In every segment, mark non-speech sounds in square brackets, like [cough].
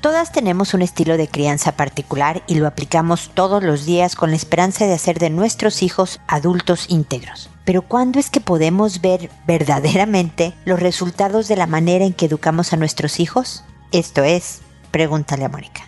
Todas tenemos un estilo de crianza particular y lo aplicamos todos los días con la esperanza de hacer de nuestros hijos adultos íntegros. Pero ¿cuándo es que podemos ver verdaderamente los resultados de la manera en que educamos a nuestros hijos? Esto es, pregúntale a Mónica.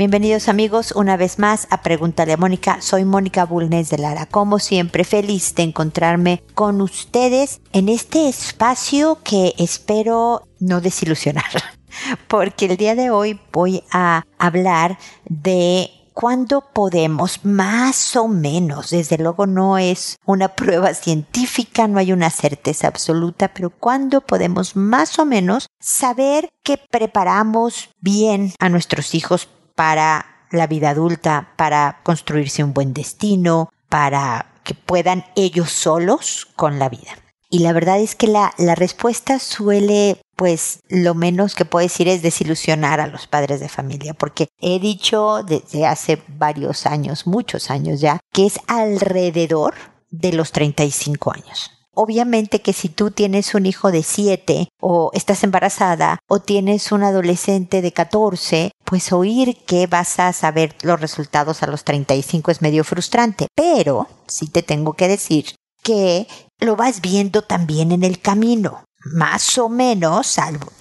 Bienvenidos amigos una vez más a Pregúntale a Mónica. Soy Mónica Bulnes de Lara. Como siempre, feliz de encontrarme con ustedes en este espacio que espero no desilusionar. [laughs] Porque el día de hoy voy a hablar de cuándo podemos, más o menos, desde luego no es una [laughs] prueba científica, no hay una certeza absoluta, pero cuándo podemos más o menos saber que preparamos bien a nuestros hijos para la vida adulta, para construirse un buen destino, para que puedan ellos solos con la vida. Y la verdad es que la, la respuesta suele, pues, lo menos que puedo decir es desilusionar a los padres de familia, porque he dicho desde hace varios años, muchos años ya, que es alrededor de los 35 años. Obviamente que si tú tienes un hijo de 7 o estás embarazada o tienes un adolescente de 14, pues oír que vas a saber los resultados a los 35 es medio frustrante. Pero sí te tengo que decir que lo vas viendo también en el camino más o menos,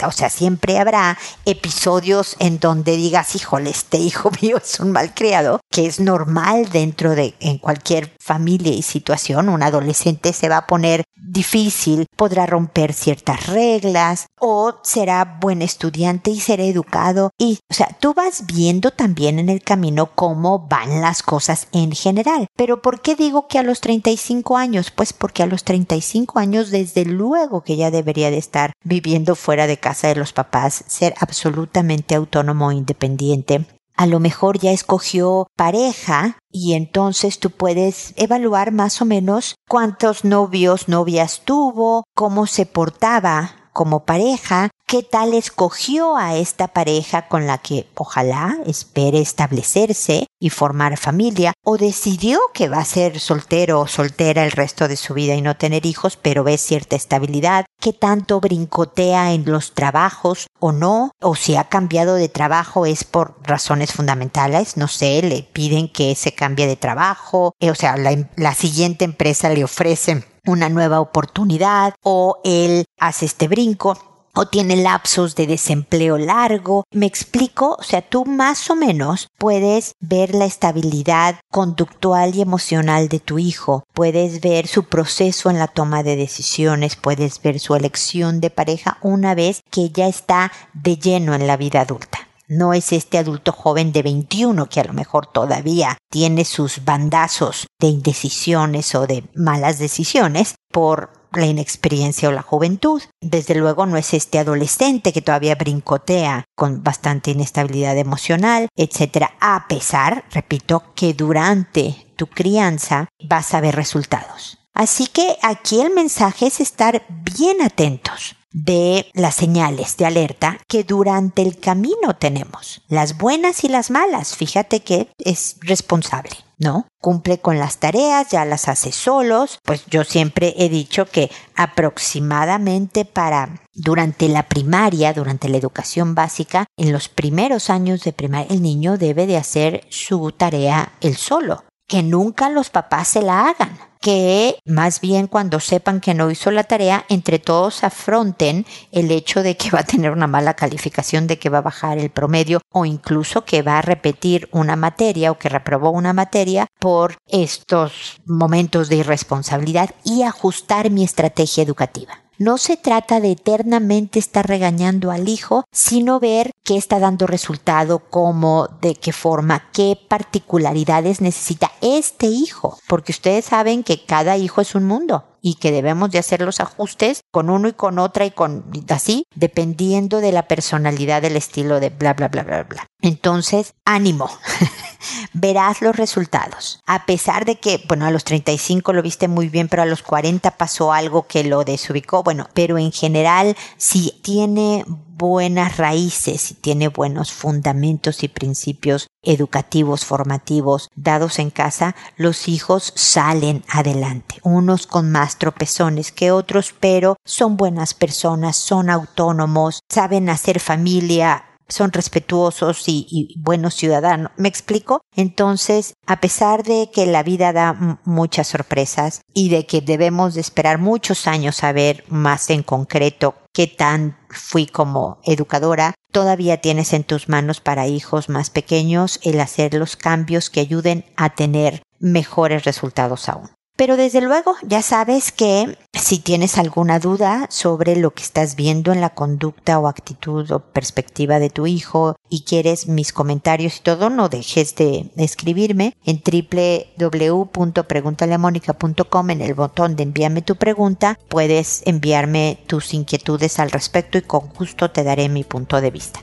o sea, siempre habrá episodios en donde digas, híjole, este hijo [laughs] mío es un malcriado, que es normal dentro de en cualquier familia y situación. Un adolescente se va a poner difícil, podrá romper ciertas reglas o será buen estudiante y será educado. Y, o sea, tú vas viendo también en el camino cómo van las cosas en general. Pero ¿por qué digo que a los 35 años? Pues porque a los 35 años, desde luego que ya debe debería de estar viviendo fuera de casa de los papás, ser absolutamente autónomo e independiente. A lo mejor ya escogió pareja y entonces tú puedes evaluar más o menos cuántos novios, novias tuvo, cómo se portaba como pareja, qué tal escogió a esta pareja con la que ojalá espere establecerse y formar familia, o decidió que va a ser soltero o soltera el resto de su vida y no tener hijos, pero ve cierta estabilidad, qué tanto brincotea en los trabajos o no, o si ha cambiado de trabajo es por razones fundamentales, no sé, le piden que se cambie de trabajo, eh, o sea, la, la siguiente empresa le ofrece una nueva oportunidad o él hace este brinco o tiene lapsos de desempleo largo. Me explico, o sea, tú más o menos puedes ver la estabilidad conductual y emocional de tu hijo, puedes ver su proceso en la toma de decisiones, puedes ver su elección de pareja una vez que ya está de lleno en la vida adulta. No es este adulto joven de 21 que a lo mejor todavía tiene sus bandazos de indecisiones o de malas decisiones por la inexperiencia o la juventud. Desde luego no es este adolescente que todavía brincotea con bastante inestabilidad emocional, etcétera, a pesar, repito, que durante tu crianza vas a ver resultados. Así que aquí el mensaje es estar bien atentos de las señales de alerta que durante el camino tenemos, las buenas y las malas. Fíjate que es responsable. ¿no? Cumple con las tareas, ya las hace solos, pues yo siempre he dicho que aproximadamente para durante la primaria, durante la educación básica, en los primeros años de primaria, el niño debe de hacer su tarea él solo, que nunca los papás se la hagan que más bien cuando sepan que no hizo la tarea, entre todos afronten el hecho de que va a tener una mala calificación, de que va a bajar el promedio o incluso que va a repetir una materia o que reprobó una materia por estos momentos de irresponsabilidad y ajustar mi estrategia educativa. No se trata de eternamente estar regañando al hijo, sino ver qué está dando resultado, cómo, de qué forma, qué particularidades necesita este hijo, porque ustedes saben que cada hijo es un mundo y que debemos de hacer los ajustes con uno y con otra y con así, dependiendo de la personalidad, del estilo de bla, bla, bla, bla, bla. Entonces, ánimo. [laughs] Verás los resultados. A pesar de que, bueno, a los 35 lo viste muy bien, pero a los 40 pasó algo que lo desubicó. Bueno, pero en general, si tiene buenas raíces y tiene buenos fundamentos y principios educativos, formativos dados en casa, los hijos salen adelante, unos con más tropezones que otros, pero son buenas personas, son autónomos, saben hacer familia, son respetuosos y, buenos ciudadanos. ¿Me explico? Entonces, a pesar de que la vida da muchas sorpresas y de que debemos de esperar muchos años a ver más en concreto qué tan fui como educadora, todavía tienes en tus manos para hijos más pequeños el hacer los cambios que ayuden a tener mejores resultados aún. Pero desde luego ya sabes que si tienes alguna duda sobre lo que estás viendo en la conducta o actitud o perspectiva de tu hijo y quieres mis comentarios y todo, no dejes de escribirme en www.preguntaleamónica.com en el botón de envíame tu pregunta. Puedes enviarme tus inquietudes al respecto y con gusto te daré mi punto de vista.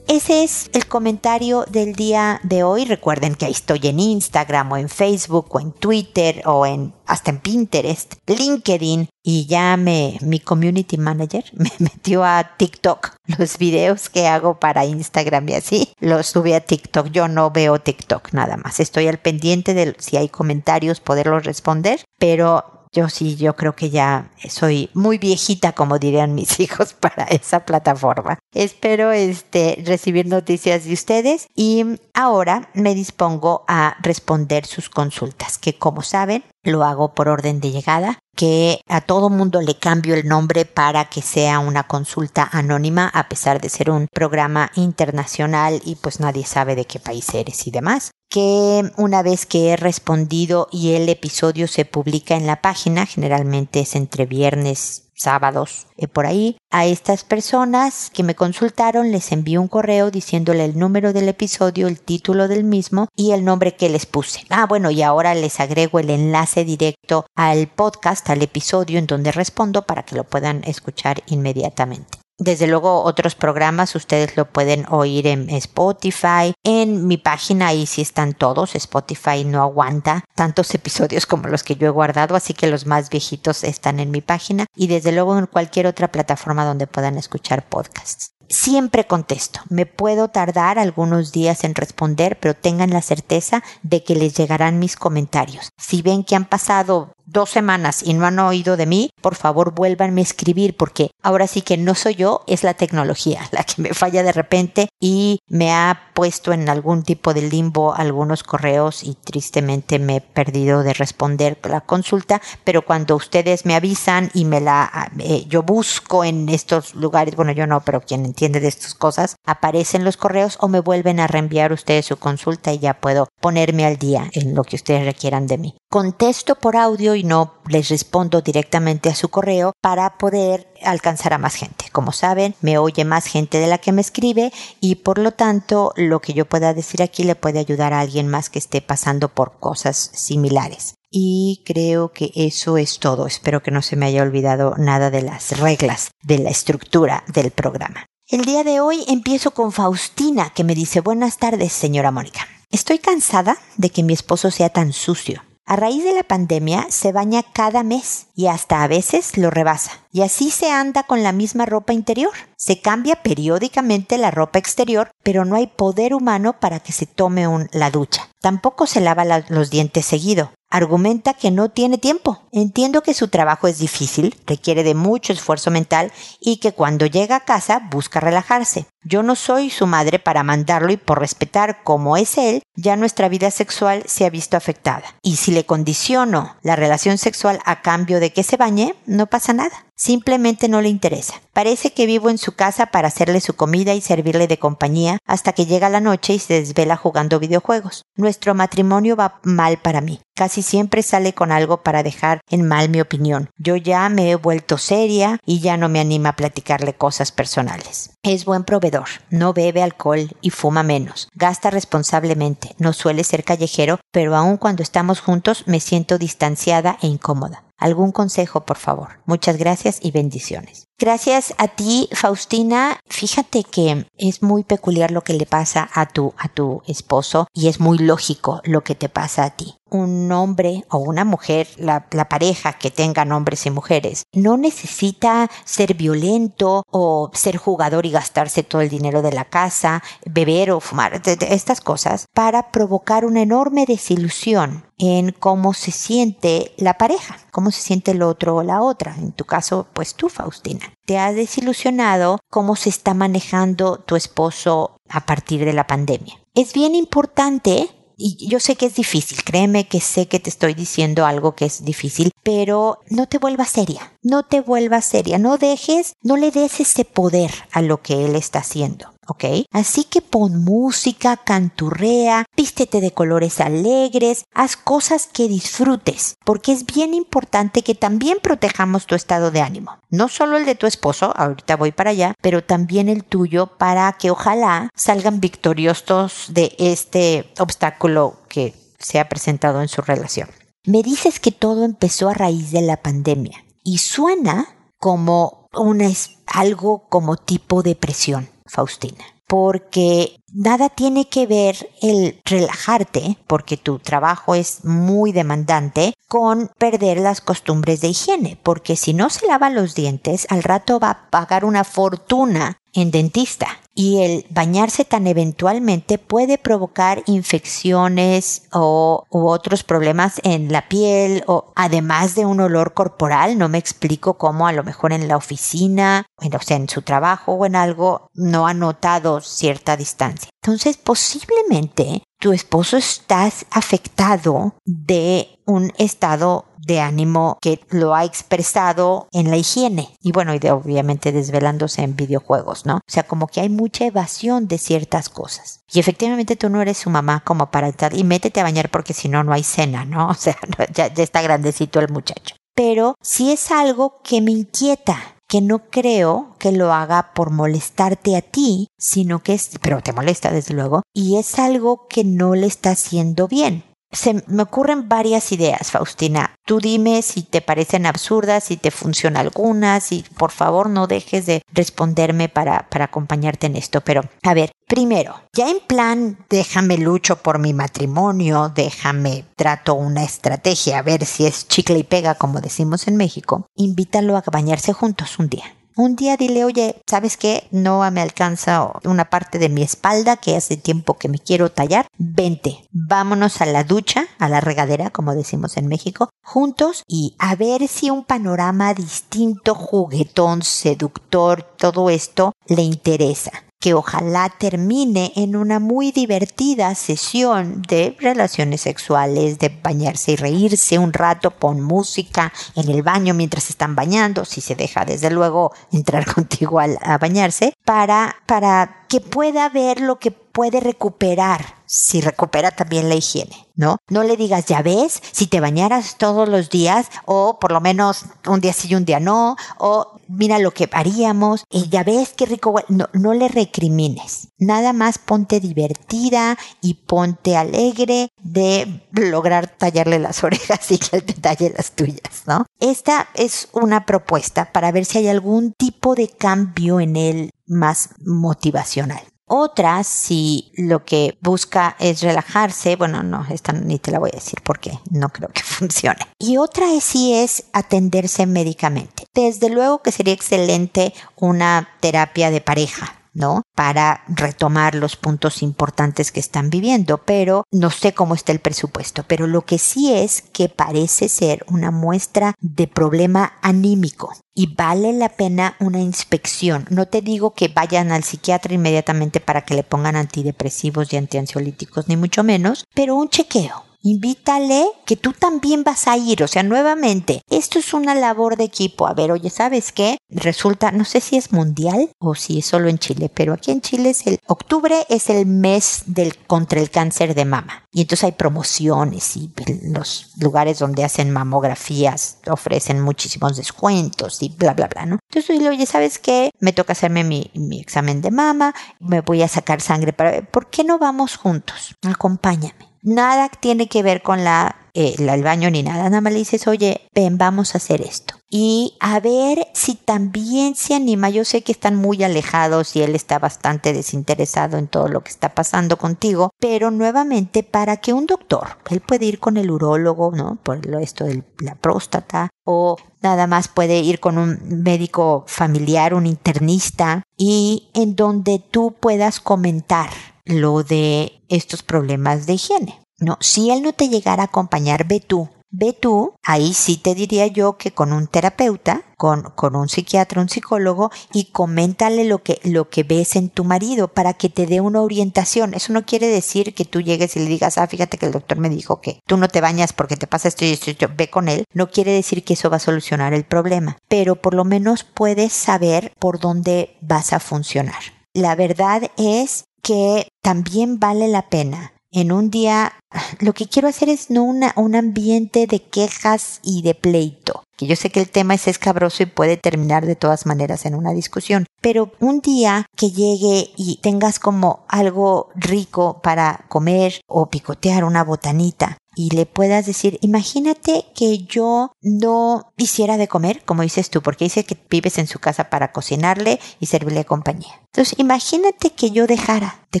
Ese es el comentario del día de hoy. Recuerden que ahí estoy en Instagram o en Facebook o en Twitter o en hasta en Pinterest, LinkedIn y ya me mi community manager [laughs] me metió a TikTok. Los videos que hago para Instagram y así los sube a TikTok. Yo no veo TikTok nada más. Estoy al pendiente de si hay comentarios poderlos responder, pero yo sí, yo creo que ya soy muy viejita, como dirían mis [laughs] hijos, para esa plataforma. Espero este, recibir noticias de ustedes y ahora me dispongo a responder sus consultas, que como saben, lo hago por orden de llegada, que a todo mundo le cambio el nombre para que sea una consulta anónima, a pesar de ser un programa internacional y pues nadie sabe de qué país eres y demás que una vez que he respondido y el episodio se publica en la página, generalmente es entre viernes, sábados, eh, por ahí, a estas personas que me consultaron les envío un correo diciéndole el número del episodio, el título del mismo y el nombre que les puse. Ah, bueno, y ahora les agrego el enlace directo al podcast, al episodio en donde respondo para que lo puedan escuchar inmediatamente. Desde luego otros programas ustedes lo pueden oír en Spotify, en mi página ahí sí están todos, Spotify no aguanta tantos [laughs] episodios como los que yo he guardado, así que los más viejitos están en mi página y desde luego en cualquier otra plataforma donde puedan escuchar podcasts siempre contesto. Me puedo tardar algunos días en responder, pero tengan la certeza de que les llegarán mis comentarios. Si ven que han pasado dos semanas y no han oído de mí, por favor vuélvanme a escribir porque ahora sí que no soy yo, es la tecnología [laughs] la que me falla de repente y me ha puesto en algún tipo de limbo algunos correos y tristemente me he perdido de responder la consulta, pero cuando ustedes me avisan y me la eh, yo busco en estos lugares, bueno, yo no, pero quien entiende de estas cosas, aparecen los correos o me vuelven a reenviar ustedes su consulta y ya puedo ponerme al día en lo que ustedes requieran de mí. Contesto por audio y no les respondo directamente a su correo para poder alcanzar a más gente. Como saben, me oye más gente de la que me escribe y por lo tanto lo que yo pueda decir aquí le puede ayudar a alguien más que esté pasando por cosas similares. Y creo que eso es todo. Espero que no se me haya olvidado nada de las reglas de la estructura del programa. El día de hoy empiezo con Faustina que me dice buenas tardes señora Mónica. Estoy cansada de que mi esposo sea tan sucio. A raíz de la pandemia se baña cada mes y hasta a veces lo rebasa. Y así se anda con la misma ropa interior. Se cambia periódicamente la ropa exterior, pero no hay poder humano para que se tome la ducha. Tampoco se lava los dientes seguido. Argumenta que no tiene tiempo. Entiendo que su trabajo es difícil, requiere de mucho esfuerzo mental y que cuando llega a casa busca relajarse. Yo no soy su madre para mandarlo y por respetar cómo es él, ya nuestra vida sexual se ha visto afectada. Y si le condiciono la relación sexual a cambio de que se bañe, no pasa nada. Simplemente no le interesa. Parece que vivo en su casa para hacerle su comida y servirle de compañía hasta que llega la noche y se desvela jugando videojuegos. Nuestro matrimonio va mal para mí. Casi siempre sale con algo para dejar en mal mi opinión. Yo ya me he vuelto seria y ya no me anima a platicarle cosas personales. Es buen proveedor, no bebe alcohol y fuma menos. Gasta responsablemente, no suele ser callejero, pero aun cuando estamos juntos me siento distanciada e incómoda algún consejo, por favor. Muchas gracias y bendiciones. Gracias a ti, Faustina. Fíjate que es muy peculiar lo que le pasa a tu, a tu esposo y es muy lógico lo que te pasa a ti. un hombre o una mujer, la, la, pareja que tengan hombres y mujeres, no necesita ser violento o ser jugador y gastarse todo el dinero de la casa, beber o fumar, estas cosas, para provocar una enorme desilusión en cómo se siente la pareja, cómo se siente el otro o la otra. En tu caso, pues tú, Faustina. Te has desilusionado cómo se está manejando tu esposo a partir de la pandemia. Es bien importante y yo sé que es difícil, créeme que sé que te estoy diciendo algo que es difícil, pero no te vuelvas seria, no te vuelvas seria, no dejes, no le des ese poder a lo que él está haciendo. ¿Ok? Así que pon música, canturrea, vístete de colores alegres, haz cosas que disfrutes, porque es bien importante que también protejamos tu estado de ánimo. No solo el de tu esposo, ahorita voy para allá, pero también el tuyo para que ojalá salgan victoriosos de este obstáculo que se ha presentado en su relación. Me dices que todo empezó a raíz de la pandemia y suena como una, algo como tipo depresión. Faustina. Porque nada tiene que ver el relajarte, porque tu trabajo es muy demandante, con perder las costumbres de higiene, porque si no se lava los dientes, al rato va a pagar una fortuna en dentista y el bañarse tan eventualmente puede provocar infecciones o otros problemas en la piel o además de un olor corporal no me explico cómo a lo mejor en la oficina o sea en su trabajo o en algo no ha notado cierta distancia. Entonces posiblemente tu esposo está afectado de un estado de ánimo que lo ha expresado en la higiene y bueno, y de, obviamente desvelándose en videojuegos, ¿no? O sea, como que hay mucha evasión de ciertas cosas. Y efectivamente tú no eres su mamá como para estar y métete a bañar porque si no, no hay cena, ¿no? [laughs] O sea, ya, ya está grandecito el muchacho. Pero si es algo que me inquieta, que no creo que lo haga por molestarte a ti, sino que es, pero te molesta desde luego, y es algo que no le está haciendo bien. Se me ocurren varias ideas, Faustina. Tú dime si te parecen absurdas, si te funciona algunas, y por favor no dejes de responderme para, para acompañarte en esto. Pero, a ver, primero, ya en plan, déjame lucho por mi matrimonio, déjame trato una estrategia, a ver si es chicle y pega, como decimos en México, invítalo a bañarse juntos un día. Un día dile, oye, ¿sabes qué? No me alcanza una parte de mi espalda que hace tiempo que me quiero tallar. Vente, vámonos a la ducha, a la regadera, como decimos en México, juntos y a ver si un panorama distinto, juguetón, seductor, todo esto le interesa que ojalá termine en una muy divertida sesión de relaciones sexuales, de bañarse y reírse un rato, con música en el baño mientras están bañando, si se deja desde luego entrar [laughs] contigo a, bañarse, para, para que pueda ver lo que puede recuperar si recupera también la higiene, ¿no? No le digas, ya ves, si te bañaras todos los días, o por lo menos un día sí y un día no, o mira lo que haríamos, y ya ves qué rico, no, no le recrimines. Nada más ponte divertida y ponte alegre de lograr tallarle las [laughs] orejas y que él te talle las tuyas, ¿no? Esta es una propuesta para ver si hay algún tipo de cambio en él más motivacional. Otra, si lo que busca es relajarse, bueno, no, esta ni te la voy a decir porque no creo que [laughs] funcione. Y otra es si es atenderse médicamente. Desde luego que sería excelente una terapia de pareja, ¿no? Para retomar los puntos importantes que están viviendo, pero no sé cómo está el presupuesto, pero lo que sí es que parece ser una muestra de problema anímico y vale la pena una inspección. No te digo que vayan al psiquiatra inmediatamente para que le pongan antidepresivos y antiansiolíticos, ni mucho menos, pero un chequeo invítale que tú también vas a ir. O sea, nuevamente, esto es una labor de equipo. A ver, oye, ¿sabes qué? Resulta, no sé si es mundial o si es solo en Chile, pero aquí en Chile es el octubre es el mes del contra el cáncer de mama. Y entonces hay promociones y los lugares donde hacen mamografías ofrecen muchísimos descuentos y bla, bla, bla, ¿no? Entonces oye, ¿sabes qué? Me toca hacerme mi, mi examen de mama, me voy a sacar sangre para... ¿Por qué no vamos juntos? Acompáñame. Nada tiene que ver con la eh, el baño ni nada, nada más le dices, oye, ven, vamos a hacer esto. Y a ver si también se anima. Yo sé que están muy alejados y él está bastante desinteresado en todo lo que está pasando contigo, pero nuevamente para que un doctor, él puede ir con el urólogo, ¿no? Por esto de la próstata, o nada más puede ir con un médico familiar, un internista, y en donde tú puedas comentar lo de estos problemas de higiene. No, si él no te llegara a acompañar, ve tú. Ve tú, ahí sí te diría yo que con un terapeuta, con, con un psiquiatra, un psicólogo, y coméntale lo que, lo que ves en tu marido para que te dé una orientación. Eso no quiere decir que tú llegues y le digas, ah, fíjate que el doctor me dijo que tú no te bañas porque te pasa esto y esto, esto. ve con él. No quiere decir que eso va a solucionar el problema, pero por lo menos puedes saber por dónde vas a funcionar. La verdad es que también vale la pena. En un día, lo que quiero hacer es no un ambiente de quejas y de pleito, que yo sé que el tema es escabroso y puede terminar de todas maneras en una discusión, pero un día que llegue y tengas como algo rico para comer o picotear una botanita y le puedas decir, imagínate que yo no hiciera de comer, como dices tú, porque dice que vives en su casa para cocinarle y servirle compañía. Entonces, imagínate que yo dejara de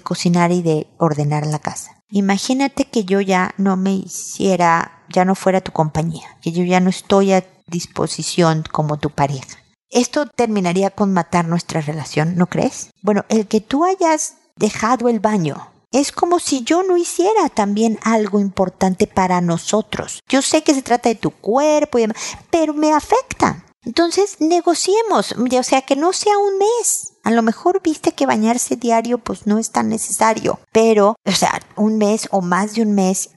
cocinar y de ordenar la casa. Imagínate que yo ya no me hiciera, ya no fuera tu compañía, que yo ya no estoy a disposición como tu pareja. Esto terminaría con matar nuestra relación, ¿no crees? Bueno, el que tú hayas dejado el baño es como si yo no hiciera también algo importante para nosotros. Yo sé que se trata de tu cuerpo y demás, pero me afecta. Entonces, negociemos, o sea, que no sea un mes. A lo mejor viste que bañarse diario pues no es tan necesario, pero, o sea, un mes o más de un mes,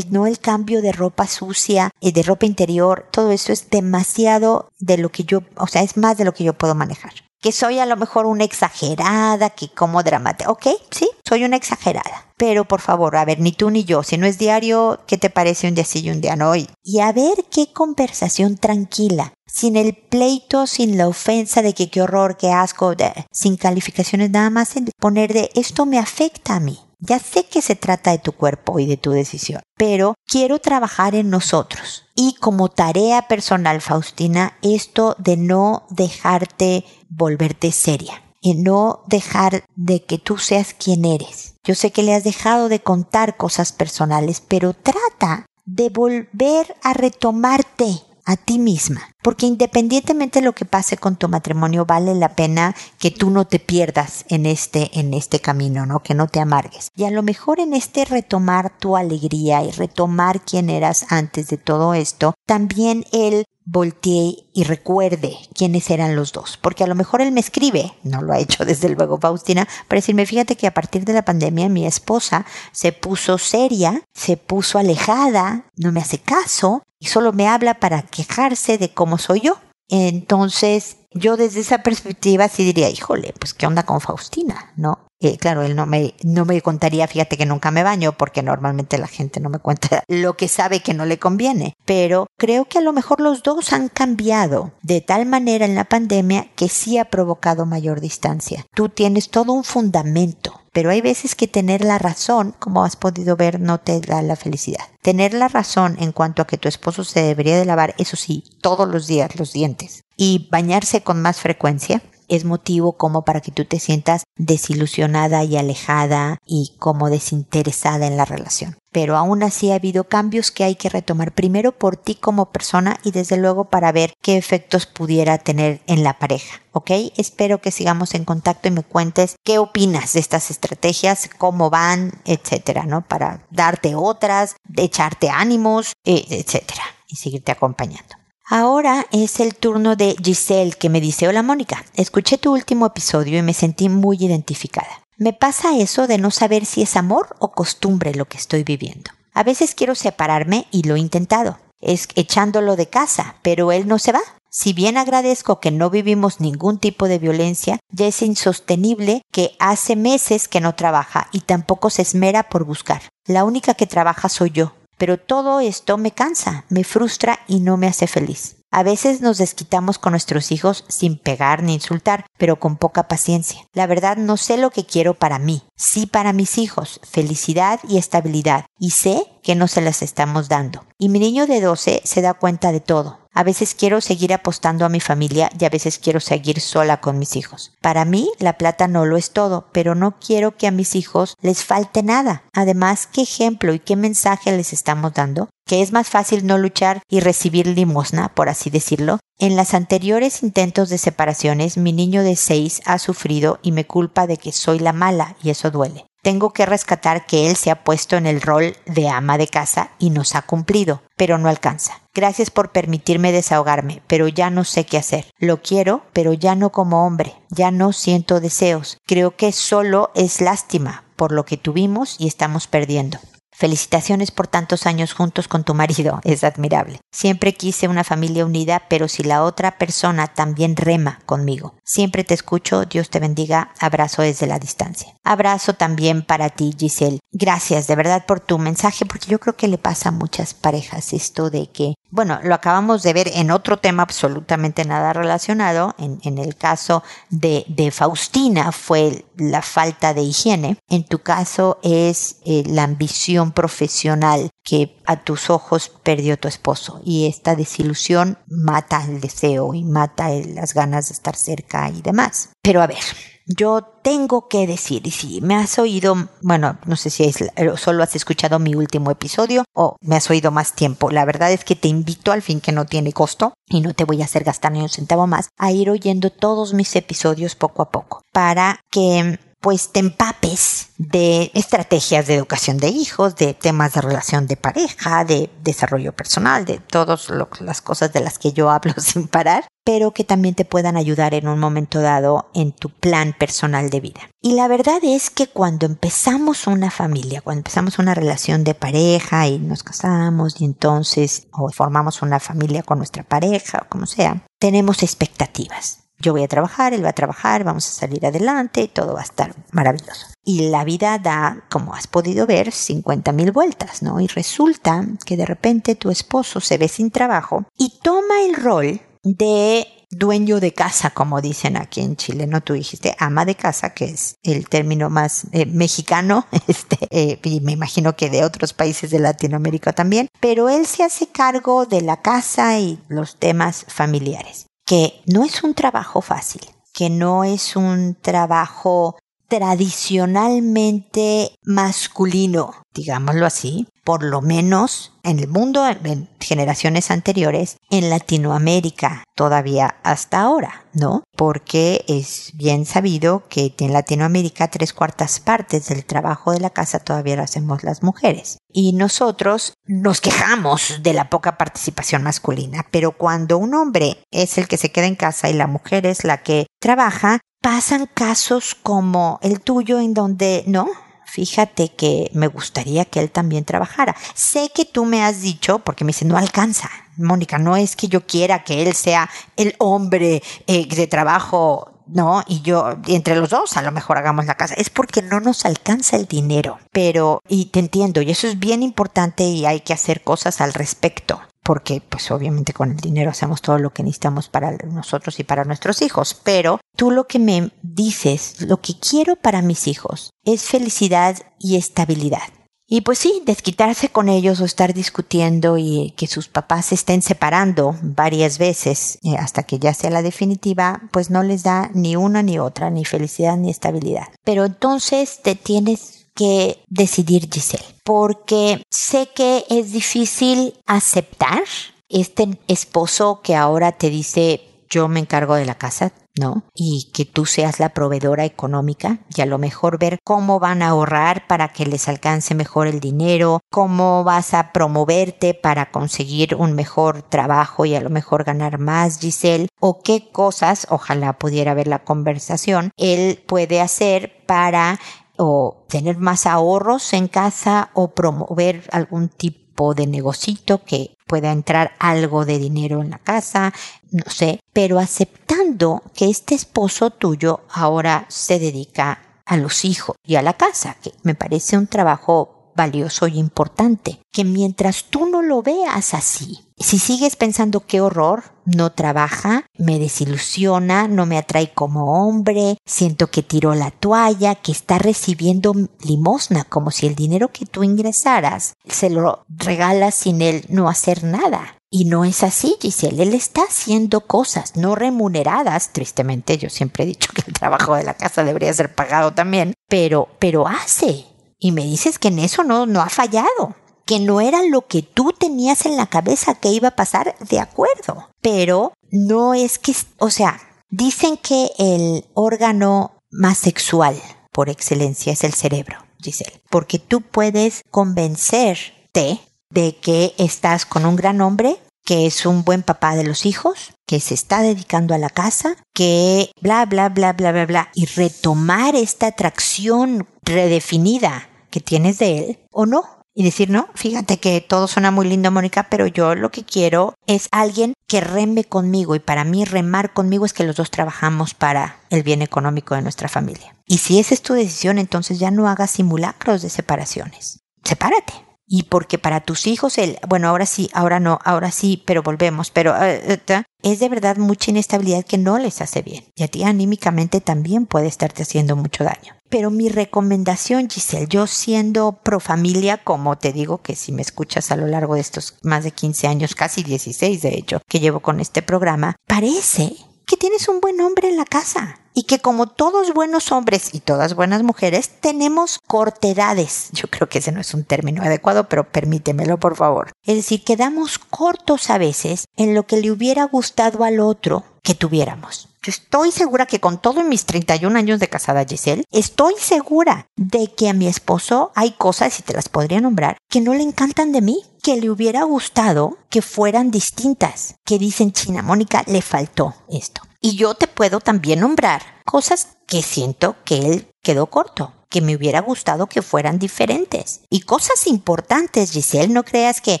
no el cambio de ropa sucia, y de ropa interior, todo eso es demasiado de lo que yo, o sea, es más de lo que yo puedo manejar que soy a lo mejor una exagerada, que como dramática. Ok, sí, soy una exagerada. Pero por favor, a ver, ni tú ni yo, si no es diario, ¿qué te parece un día sí y un día no? Y a ver qué conversación tranquila, sin el pleito, sin la ofensa de que qué horror, qué asco, sin calificaciones, nada más en poner de esto me afecta a mí. Ya sé que se trata de tu cuerpo y de tu decisión, pero quiero trabajar en nosotros. Y como tarea personal, Faustina, esto de no dejarte volverte seria y no dejar de que tú seas quien eres. Yo sé que le has dejado de contar cosas personales, pero trata de volver a retomarte a ti misma. Porque independientemente de lo que pase con tu matrimonio, vale la pena que tú no te pierdas en este, en este camino, ¿no? Que no te amargues. Y a lo mejor en este retomar tu alegría y retomar quién eras antes de todo esto, también el voltee y recuerde quiénes eran los dos. Porque a lo mejor él me escribe, no lo ha hecho [laughs] desde luego Faustina, para decirme, fíjate que a partir de la pandemia mi esposa se puso seria, se puso alejada, no me hace caso y solo me habla para quejarse de cómo soy yo. Entonces, yo desde esa perspectiva sí diría, híjole, pues qué onda con Faustina, ¿no? claro, él no me, no me contaría, fíjate que nunca me baño, porque normalmente la gente no me cuenta [laughs] lo que sabe que no le conviene. Pero creo que a lo mejor los dos han cambiado de tal manera en la pandemia que sí ha provocado mayor distancia. Tú tienes todo un fundamento pero hay veces que tener la razón, como has podido ver, no te da la felicidad. Tener la razón en cuanto a que tu esposo se debería de lavar, eso sí, todos los días los dientes y bañarse con más frecuencia, es motivo como para que tú te sientas desilusionada y alejada y como desinteresada en la relación. Pero aún así ha habido cambios que hay que retomar primero por ti como persona y desde luego para ver qué efectos pudiera tener en la pareja. ¿Ok? Espero que sigamos en contacto y me cuentes qué opinas de estas estrategias, cómo van, etcétera, ¿no? Para darte otras, echarte ánimos, eh, etcétera, y seguirte acompañando. Ahora es el turno de Giselle que me dice, hola Mónica, escuché tu último episodio y me sentí muy identificada. Me pasa eso de no saber si es amor o costumbre lo que estoy viviendo. A veces quiero separarme y lo he intentado. Es echándolo de casa, pero él no se va. Si bien agradezco que no vivimos ningún tipo de violencia, ya es insostenible que hace meses que no trabaja y tampoco se esmera por buscar. La única que trabaja soy yo. Pero todo esto me cansa, me frustra y no me hace feliz. A veces nos desquitamos con nuestros hijos sin pegar ni insultar, pero con poca paciencia. La verdad no sé lo que quiero para mí. Sí para mis hijos, felicidad y estabilidad, y sé que no se las estamos dando. Y mi niño de 12 se da cuenta de todo. A veces quiero seguir apostando a mi familia y a veces quiero seguir sola con mis hijos. Para mí, la plata no lo es todo, pero no quiero que a mis hijos les falte nada. Además, ¿qué ejemplo y qué mensaje les estamos dando? Que es más fácil no luchar y recibir limosna, por así decirlo. En las anteriores intentos de separaciones, mi niño de 6 ha sufrido y me culpa de que soy la mala y eso duele. Tengo que rescatar que él se ha puesto en el rol de ama de casa y nos ha cumplido, pero no alcanza. Gracias por permitirme desahogarme, pero ya no sé qué hacer. Lo quiero, pero ya no como hombre, ya no siento deseos. Creo que solo es lástima por lo que tuvimos y estamos perdiendo. Felicitaciones por tantos años juntos con tu marido, [laughs] es admirable. Siempre quise una familia unida, pero si la otra persona también rema conmigo. Siempre te escucho, Dios te bendiga, abrazo desde la distancia. Abrazo también para ti, Giselle. Gracias de verdad por tu mensaje, porque yo creo que le pasa a muchas parejas esto de que, bueno, lo acabamos de ver en otro tema absolutamente nada relacionado, en, el caso de, de, Faustina fue la falta de higiene, en tu caso es eh, la ambición profesional que a tus ojos perdió tu esposo y esta desilusión mata el deseo y mata las ganas de estar cerca y demás. Pero a ver, yo tengo que decir, y si me has oído, bueno, no sé si es, solo has escuchado mi último episodio o me has oído más tiempo, la verdad es que te invito al fin que no tiene costo y no te voy a hacer gastar ni un centavo más, a ir oyendo todos mis episodios poco a poco para que pues te empapes de estrategias de educación de hijos, de temas de relación de pareja, de desarrollo personal, de todas las cosas de las que yo hablo [laughs] sin parar, pero que también te puedan ayudar en un momento dado en tu plan personal de vida. Y la verdad es que cuando empezamos una familia, cuando empezamos una relación de pareja y nos casamos y entonces o formamos una familia con nuestra pareja o como sea, tenemos expectativas yo voy a trabajar, él va a trabajar, vamos a salir adelante, todo va a estar maravilloso. Y la vida da, como has podido ver, 50 mil vueltas, ¿no? Y resulta que de repente tu esposo se ve sin trabajo y toma el rol de dueño de casa, como dicen aquí en Chile, ¿no? Tú dijiste ama de casa, que es el término más eh, mexicano, [laughs] este, eh, y me imagino que de otros países de Latinoamérica también, pero él se hace cargo de la casa y los temas familiares que no es un trabajo fácil, que no es un trabajo tradicionalmente masculino, digámoslo así, por lo menos en el mundo, en generaciones anteriores, en Latinoamérica todavía hasta ahora, ¿no? Porque es bien sabido que en Latinoamérica tres cuartas partes del trabajo de la casa todavía lo hacemos las mujeres. Y nosotros nos quejamos de la poca participación masculina, pero cuando un hombre es el que se queda en casa y la mujer es la que trabaja, pasan casos como el tuyo en donde, ¿no? Fíjate que me gustaría que él también trabajara. Sé que tú me has dicho, porque me dice, no alcanza. Mónica, no es que yo quiera que él sea el hombre eh, de trabajo ¿no? Y yo, entre los dos, a lo mejor hagamos la casa. Es porque no nos alcanza el dinero. Pero, y te entiendo, y eso es bien importante y hay que hacer cosas al respecto porque pues obviamente con el dinero hacemos todo lo que necesitamos para nosotros y para nuestros hijos, pero tú lo que me dices, lo que quiero para mis hijos es felicidad y estabilidad. Y pues sí, desquitarse con ellos o estar discutiendo y que sus papás se estén separando varias veces eh, hasta que ya sea la definitiva, pues no les da ni una ni otra, ni felicidad ni estabilidad. Pero entonces te tienes que decidir, Giselle, porque sé que es difícil aceptar este esposo que ahora te dice yo me encargo de la casa, ¿no? Y que tú seas la proveedora económica y a lo mejor ver cómo van a ahorrar para que les alcance mejor el dinero, cómo vas a promoverte para conseguir un mejor trabajo y a lo mejor ganar más, Giselle, o qué cosas, ojalá pudiera ver la conversación, él puede hacer para o tener más ahorros en casa o promover algún tipo de negocito que pueda entrar algo de dinero en la casa, no sé, pero aceptando que este esposo tuyo ahora se dedica a los hijos y a la casa, que me parece un trabajo valioso y importante, que mientras tú no lo veas así, Si sigues pensando qué horror, no trabaja, me desilusiona, no me atrae como hombre, siento que tiró la toalla, que está recibiendo limosna, como si el dinero que tú ingresaras se lo regalas sin él no hacer nada. Y no es así, Giselle. Él está haciendo cosas no remuneradas. Tristemente, yo siempre he dicho que el trabajo de la casa debería ser pagado también. Pero, pero hace. Y me dices que en eso no, no ha fallado que no era lo que tú tenías en la cabeza que iba a pasar, de acuerdo. Pero no es que, o sea, dicen que el órgano más sexual por excelencia es el cerebro, Giselle, porque tú puedes convencerte de que estás con un gran hombre, que es un buen papá de los hijos, que se está dedicando a la casa, que bla, bla, bla, bla, bla, bla, y retomar esta atracción redefinida que tienes de él, o no, y decir, no, fíjate que todo suena muy lindo, Mónica, pero yo lo que quiero es alguien que reme conmigo y para mí remar conmigo es que los dos trabajamos para el bien económico de nuestra familia. Y si esa es tu decisión, entonces ya no hagas simulacros de separaciones. Sepárate. Y porque para tus hijos el, bueno, ahora sí, ahora no, ahora sí, pero volvemos, pero eh, eh, es de verdad mucha inestabilidad que no les hace bien. Y a ti anímicamente también puede estarte haciendo mucho daño. Pero mi recomendación, Giselle, yo siendo pro familia, como te digo que si me escuchas a lo largo de estos más de 15 años, casi 16 de hecho, que llevo con este programa, parece que tienes un buen hombre en la casa y que como todos buenos hombres y todas buenas mujeres tenemos cortedades. Yo creo que ese no es un término adecuado, pero permítemelo por favor. Es decir, quedamos cortos a veces en lo que le hubiera gustado al otro que tuviéramos. Yo estoy segura que con todos mis 31 años de casada, Giselle, estoy segura de que a mi esposo hay cosas, y te las podría nombrar, que no le encantan de mí, que le hubiera gustado que fueran distintas, que dicen, China Mónica, le faltó esto. Y yo te puedo también nombrar cosas que siento que él quedó corto que me hubiera gustado que fueran diferentes. Y cosas importantes, Giselle, no creas que,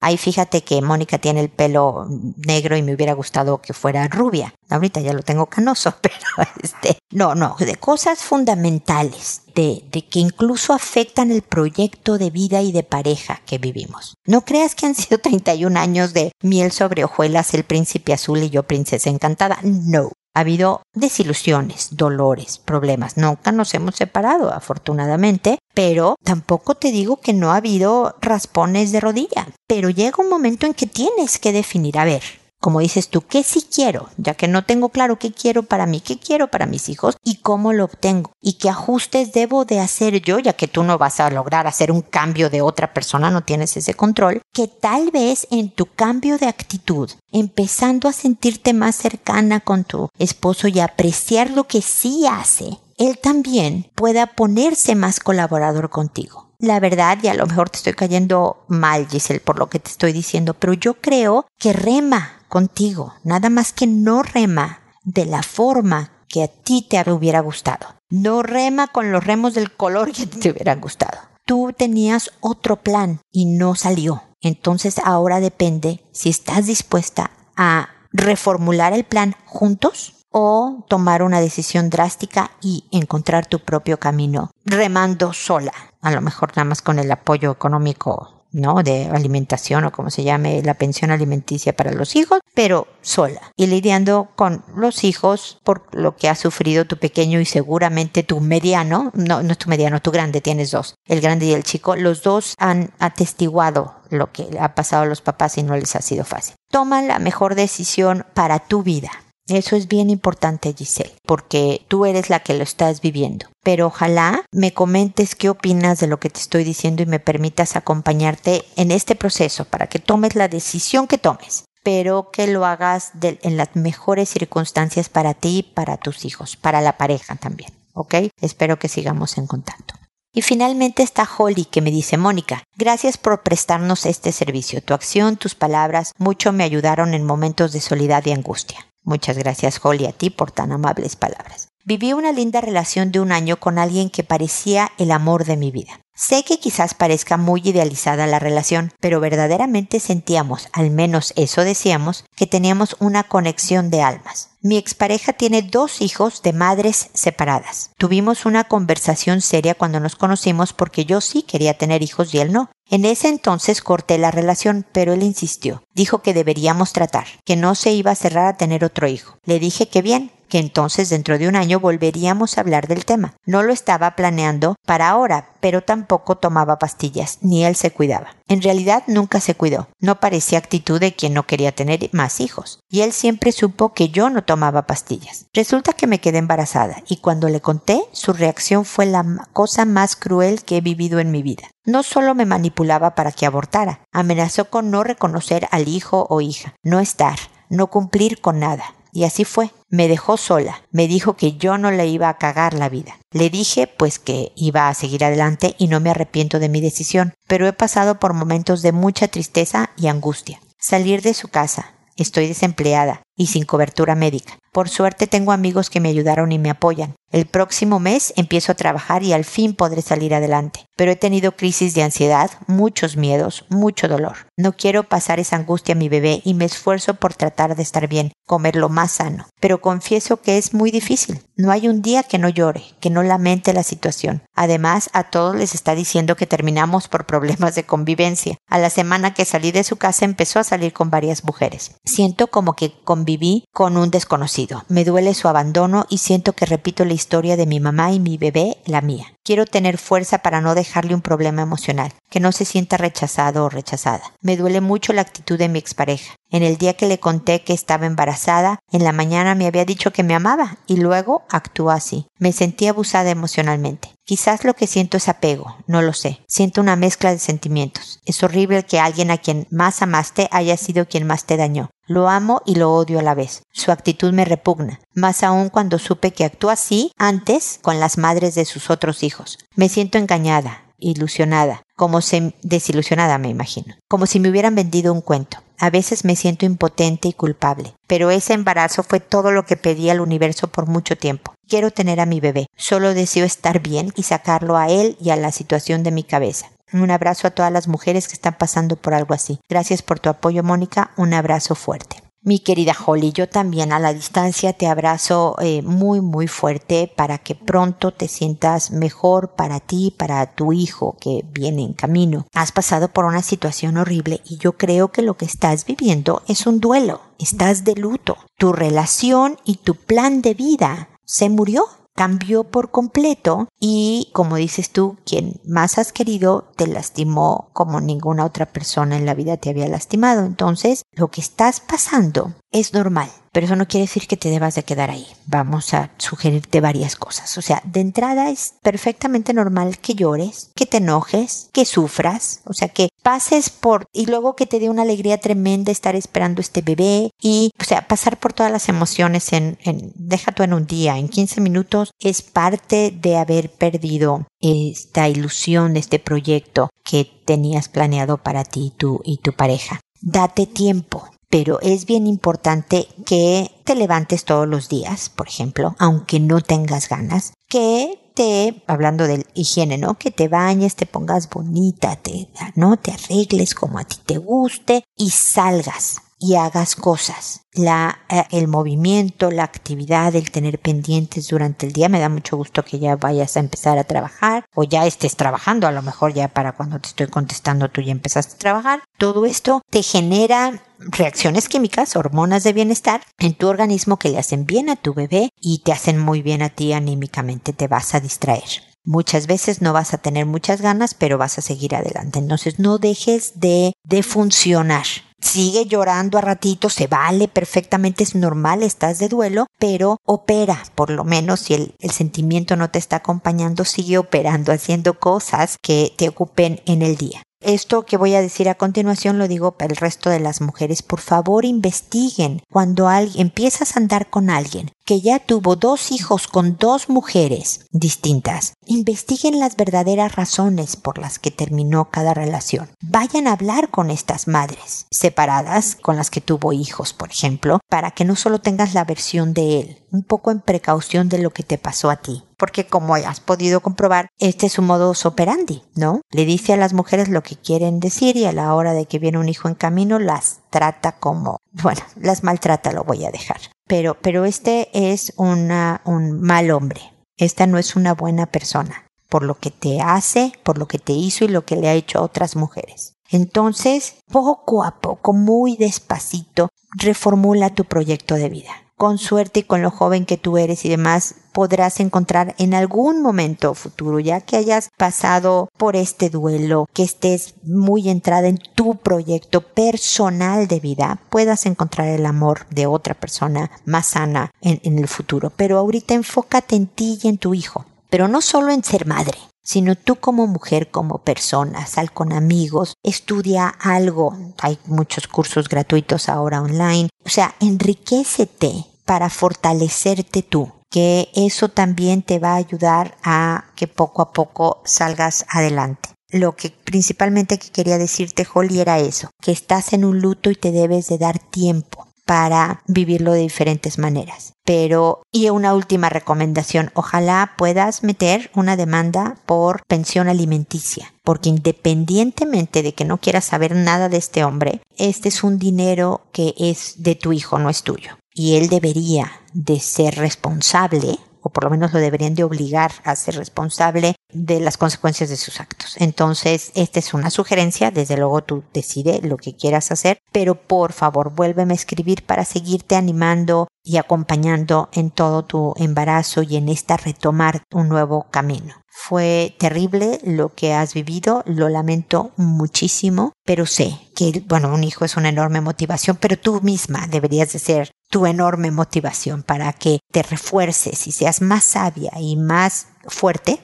ay, fíjate que Mónica tiene el pelo negro y me hubiera gustado que fuera rubia. Ahorita ya lo tengo canoso, [laughs] pero este, no, no, de cosas fundamentales, de, de que incluso afectan el proyecto de vida y de pareja que vivimos. No creas que han sido [laughs] 31 años de miel sobre hojuelas, el príncipe azul y yo princesa encantada. No, ha habido desilusiones, dolores, problemas. Nunca nos hemos separado, afortunadamente, pero tampoco te digo que no ha habido raspones de rodilla. Pero llega un momento en que tienes que definir, a ver, como dices tú, ¿qué sí quiero? Ya que no tengo claro qué quiero para mí, qué quiero para mis hijos y cómo lo obtengo. Y qué ajustes debo de hacer yo, ya que tú no vas a lograr hacer un cambio de otra persona, no tienes ese control, que tal vez en tu cambio de actitud, empezando a sentirte más cercana con tu esposo y apreciar lo que sí hace, él también pueda ponerse más colaborador contigo la verdad, y a lo mejor te estoy cayendo mal, Giselle, por lo que te estoy diciendo, pero yo creo que rema contigo, nada más que no rema de la forma que a ti te hubiera gustado. No rema con los remos del color que te hubiera gustado. Tú tenías otro plan y no salió. Entonces ahora depende si estás dispuesta a reformular el plan juntos o tomar una decisión drástica y encontrar tu propio camino remando sola. A lo mejor nada más con el apoyo económico ¿no? De alimentación o como se llame la pensión alimenticia para los hijos, pero sola y lidiando con los hijos por lo que ha sufrido tu pequeño y seguramente tu mediano, no, no es tu mediano, tu grande, tienes dos, el grande y el chico, los dos han atestiguado lo que ha pasado a los papás y no les ha sido fácil. Toma la mejor decisión para tu vida. Eso es bien importante, Giselle, porque tú eres la que lo estás viviendo. Pero ojalá me comentes qué opinas de lo que te estoy diciendo y me permitas acompañarte en este proceso para que tomes la decisión que tomes, pero que lo hagas en las mejores circunstancias para ti y para tus hijos, para la pareja también. ¿Ok? Espero que sigamos en contacto. Y finalmente está Holly que me dice, Mónica, gracias por prestarnos este servicio. Tu acción, tus palabras, mucho me ayudaron en momentos de soledad y angustia. Muchas gracias, Holly, a ti por tan amables palabras. Viví una linda relación de un año con alguien que parecía el amor de mi vida. Sé que quizás parezca muy idealizada la relación, pero verdaderamente sentíamos, al menos eso decíamos, que teníamos una conexión de almas. Mi expareja tiene dos hijos de madres separadas. Tuvimos una conversación seria cuando nos conocimos porque yo sí quería tener hijos y él no. En ese entonces corté la relación, pero él insistió. Dijo que deberíamos tratar, que no se iba a cerrar a tener otro hijo. Le dije que bien, que entonces dentro de un año volveríamos a hablar del tema. No lo estaba planeando para ahora, pero tampoco tomaba pastillas, ni él se cuidaba. En realidad nunca se cuidó. No parecía actitud de quien no quería tener más hijos. Y él siempre supo que yo no tomaba pastillas. Resulta que me quedé embarazada y cuando le conté, su reacción fue la cosa más cruel que he vivido en mi vida. No solo me manipulaba para que abortara, amenazó con no reconocer al hijo o hija, no estar, no cumplir con nada. Y así fue. Me dejó sola. Me dijo que yo no le iba a cagar la vida. Le dije pues que iba a seguir adelante y no me arrepiento de mi decisión, pero he pasado por momentos de mucha tristeza y angustia. Salir de su casa. Estoy desempleada y sin cobertura médica. Por suerte tengo amigos que me ayudaron y me apoyan. El próximo mes empiezo a trabajar y al fin podré salir adelante. Pero he tenido crisis de ansiedad, muchos miedos, mucho dolor. No quiero pasar esa angustia a mi bebé y me esfuerzo por tratar de estar bien, comer lo más sano. Pero confieso que es muy difícil. No hay un día que no llore, que no lamente la situación. Además, a todos les está diciendo que terminamos por problemas de convivencia. A la semana que salí de su casa empezó a salir con varias mujeres. Siento como que conviví con un desconocido me duele su abandono y siento que repito la historia de mi mamá y mi bebé, la mía. Quiero tener fuerza para no dejarle un problema emocional, que no se sienta rechazado o rechazada. Me duele mucho la actitud de mi expareja. En el día que le conté que estaba embarazada, en la mañana me había dicho que me amaba y luego actuó así. Me sentí abusada emocionalmente. Quizás lo que siento es apego, no lo sé. Siento una mezcla de sentimientos. Es horrible que alguien a quien más amaste haya sido quien más te dañó. Lo amo y lo odio a la vez. Su actitud me repugna, más aún cuando supe que actuó así antes con las madres de sus otros hijos. Me siento engañada, ilusionada, como si desilusionada me imagino, como si me hubieran vendido un cuento. A veces me siento impotente y culpable, pero ese embarazo fue todo lo que pedí al universo por mucho tiempo. Quiero tener a mi bebé, solo deseo estar bien y sacarlo a él y a la situación de mi cabeza. Un abrazo a todas las mujeres que están pasando por algo así. Gracias por tu apoyo, Mónica. Un abrazo fuerte. Mi querida Holly, yo también a la distancia te abrazo eh, muy muy fuerte para que pronto te sientas mejor para ti, para tu hijo que viene en camino. Has pasado por una situación horrible y yo creo que lo que estás viviendo es un duelo. Estás de luto. Tu relación y tu plan de vida se murió cambió por completo y, como dices tú, quien más has querido te lastimó como ninguna otra persona en la vida te había lastimado. Entonces, lo que estás pasando es normal pero eso no quiere decir que te debas de quedar ahí. Vamos a sugerirte varias cosas. O sea, de entrada es perfectamente normal que llores, que te enojes, que sufras, o sea, que pases por y luego que te dé una alegría tremenda estar esperando este bebé y, o sea, pasar por todas las emociones en, deja tú en un día, en 15 minutos, es parte de haber perdido esta ilusión de este proyecto que tenías planeado para ti tú y tu pareja. Date tiempo, pero es bien importante que te levantes todos los días, por ejemplo, aunque no tengas ganas, que te, hablando del higiene, ¿no? Que te bañes, te pongas bonita, te, ¿no? Te arregles como a ti te guste y salgas y hagas cosas. Eh, el movimiento, la actividad, el tener pendientes durante el día. Me da mucho gusto que ya vayas a empezar a trabajar o ya estés trabajando. A lo mejor ya para cuando te estoy contestando tú ya empezaste a trabajar. Todo esto te genera reacciones químicas, hormonas de bienestar en tu organismo que le hacen bien a tu bebé y te hacen muy bien a ti anímicamente. Te vas a distraer. Muchas veces no vas a tener muchas ganas, pero vas a seguir adelante. Entonces no dejes de, de funcionar sigue llorando a ratito, se vale perfectamente, es normal, estás de duelo, pero opera, por lo menos si el, sentimiento no te está acompañando, sigue operando, haciendo cosas que te ocupen en el día. Esto que voy a decir a continuación lo digo para el resto de las mujeres. Por favor, investiguen cuando alguien empiezas a andar con alguien que ya tuvo dos hijos con dos mujeres distintas. Investiguen las verdaderas razones por las que terminó cada relación. Vayan a hablar con estas madres separadas con las que tuvo hijos, por ejemplo, para que no solo tengas la versión de él, un poco en precaución de lo que te pasó a ti. Porque como has podido comprobar, este es su modo operandi, ¿no? Le dice a las mujeres lo que quieren decir y a la hora de que viene un hijo en camino las trata como, bueno, las maltrata, lo voy a dejar. Pero, pero este es una, un mal hombre. Esta no es una buena persona. por lo que te hace, por lo que te hizo y lo que le ha hecho a otras mujeres. Entonces, poco a poco, muy despacito, reformula tu proyecto de vida con suerte y con lo joven que tú eres y demás, podrás encontrar en algún momento futuro, ya que hayas pasado por este duelo, que estés muy entrada en tu proyecto personal de vida, puedas encontrar el amor de otra persona más sana en, el futuro. Pero ahorita enfócate en ti y en tu hijo. Pero no solo en ser madre, sino tú como mujer, como persona, sal con amigos, estudia algo. Hay muchos cursos gratuitos ahora online. O sea, enriquecete para fortalecerte tú que eso también te va a ayudar a que poco a poco salgas adelante. Lo que principalmente que quería decirte, Holly, era eso, que estás en un luto y te debes de dar tiempo para vivirlo de diferentes maneras. Pero, y una última recomendación, ojalá puedas meter una demanda por pensión alimenticia, porque independientemente de que no quieras saber nada de este hombre, este es un dinero que es de tu hijo, no es tuyo. Y él debería de ser responsable o por lo menos lo deberían de obligar a ser responsable de las consecuencias de sus actos. Entonces, esta es una sugerencia, desde luego tú decide lo que quieras hacer, pero por favor, vuélveme a escribir para seguirte animando y acompañando en todo tu embarazo y en esta retomar un nuevo camino. Fue terrible lo que has vivido, lo lamento muchísimo, pero sé que, bueno, un hijo es una enorme motivación, pero tú misma deberías de ser tu enorme motivación para que te refuerces y seas más sabia y más fuerte,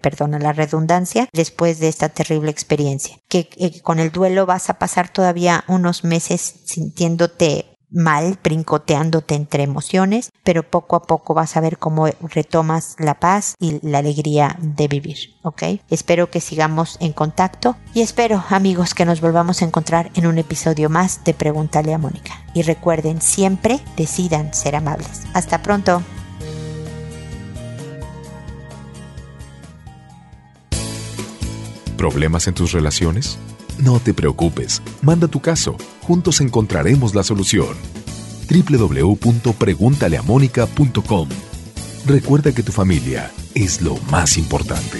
perdona la redundancia, después de esta terrible experiencia. Que, que con el duelo vas a pasar todavía unos meses sintiéndote mal, brincoteándote entre emociones, pero poco a poco vas a ver cómo retomas la paz y la alegría de vivir, ¿ok? Espero que sigamos en contacto y espero, amigos, que nos volvamos a encontrar en un episodio más de Pregúntale a Mónica. Y recuerden, siempre decidan ser amables. Hasta pronto. ¿Problemas en tus relaciones? No te preocupes, manda tu caso, juntos encontraremos la solución. www.preguntaleamónica.com Recuerda que tu familia es lo más importante.